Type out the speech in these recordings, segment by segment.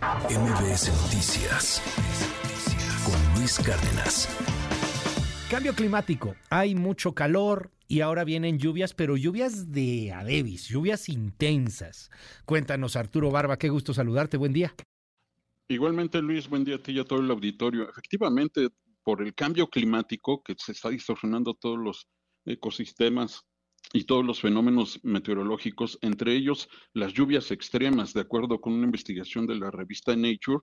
MBS Noticias con Luis Cárdenas. Cambio climático. Hay mucho calor y ahora vienen lluvias, pero lluvias de adebis, lluvias intensas. Cuéntanos, Arturo Barba, qué gusto saludarte. Buen día. Igualmente, Luis, buen día a ti y a todo el auditorio. Efectivamente, por el cambio climático que se está distorsionando todos los ecosistemas y todos los fenómenos meteorológicos, entre ellos las lluvias extremas, de acuerdo con una investigación de la revista Nature,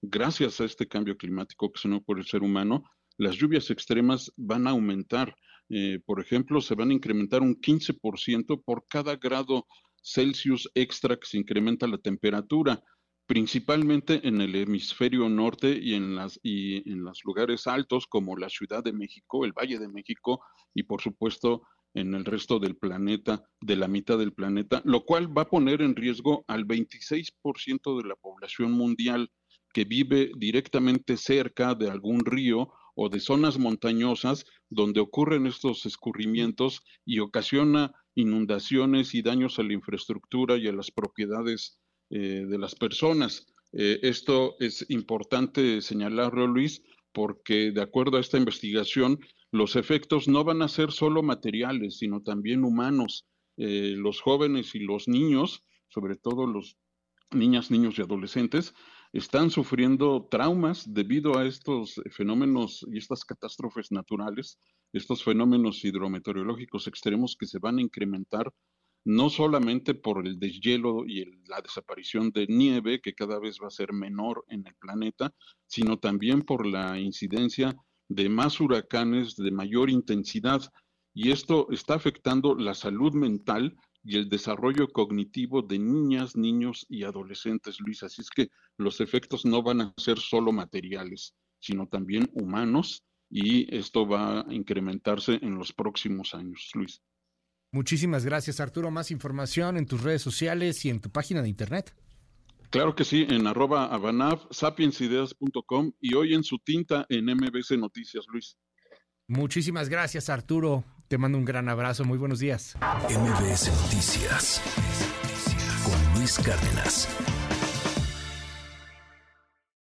gracias a este cambio climático que se no por el ser humano, las lluvias extremas van a aumentar. Eh, por ejemplo, se van a incrementar un 15% por cada grado Celsius extra que se incrementa la temperatura, principalmente en el hemisferio norte y en, las, y en los lugares altos como la Ciudad de México, el Valle de México y por supuesto en el resto del planeta, de la mitad del planeta, lo cual va a poner en riesgo al 26% de la población mundial que vive directamente cerca de algún río o de zonas montañosas donde ocurren estos escurrimientos y ocasiona inundaciones y daños a la infraestructura y a las propiedades eh, de las personas. Eh, esto es importante señalarlo, Luis, porque de acuerdo a esta investigación, los efectos no van a ser solo materiales, sino también humanos. Eh, los jóvenes y los niños, sobre todo los niñas, niños y adolescentes, están sufriendo traumas debido a estos fenómenos y estas catástrofes naturales, estos fenómenos hidrometeorológicos extremos que se van a incrementar no solamente por el deshielo y la desaparición de nieve, que cada vez va a ser menor en el planeta, sino también por la incidencia de más huracanes de mayor intensidad. Y esto está afectando la salud mental y el desarrollo cognitivo de niñas, niños y adolescentes, Luis. Así es que los efectos no van a ser solo materiales, sino también humanos y esto va a incrementarse en los próximos años, Luis. Muchísimas gracias, Arturo. Más información en tus redes sociales y en tu página de internet. Claro que sí, en arroba abanav, sapiensideas.com y hoy en su tinta en MBC Noticias, Luis. Muchísimas gracias, Arturo. Te mando un gran abrazo. Muy buenos días. MBS Noticias con Luis Cárdenas.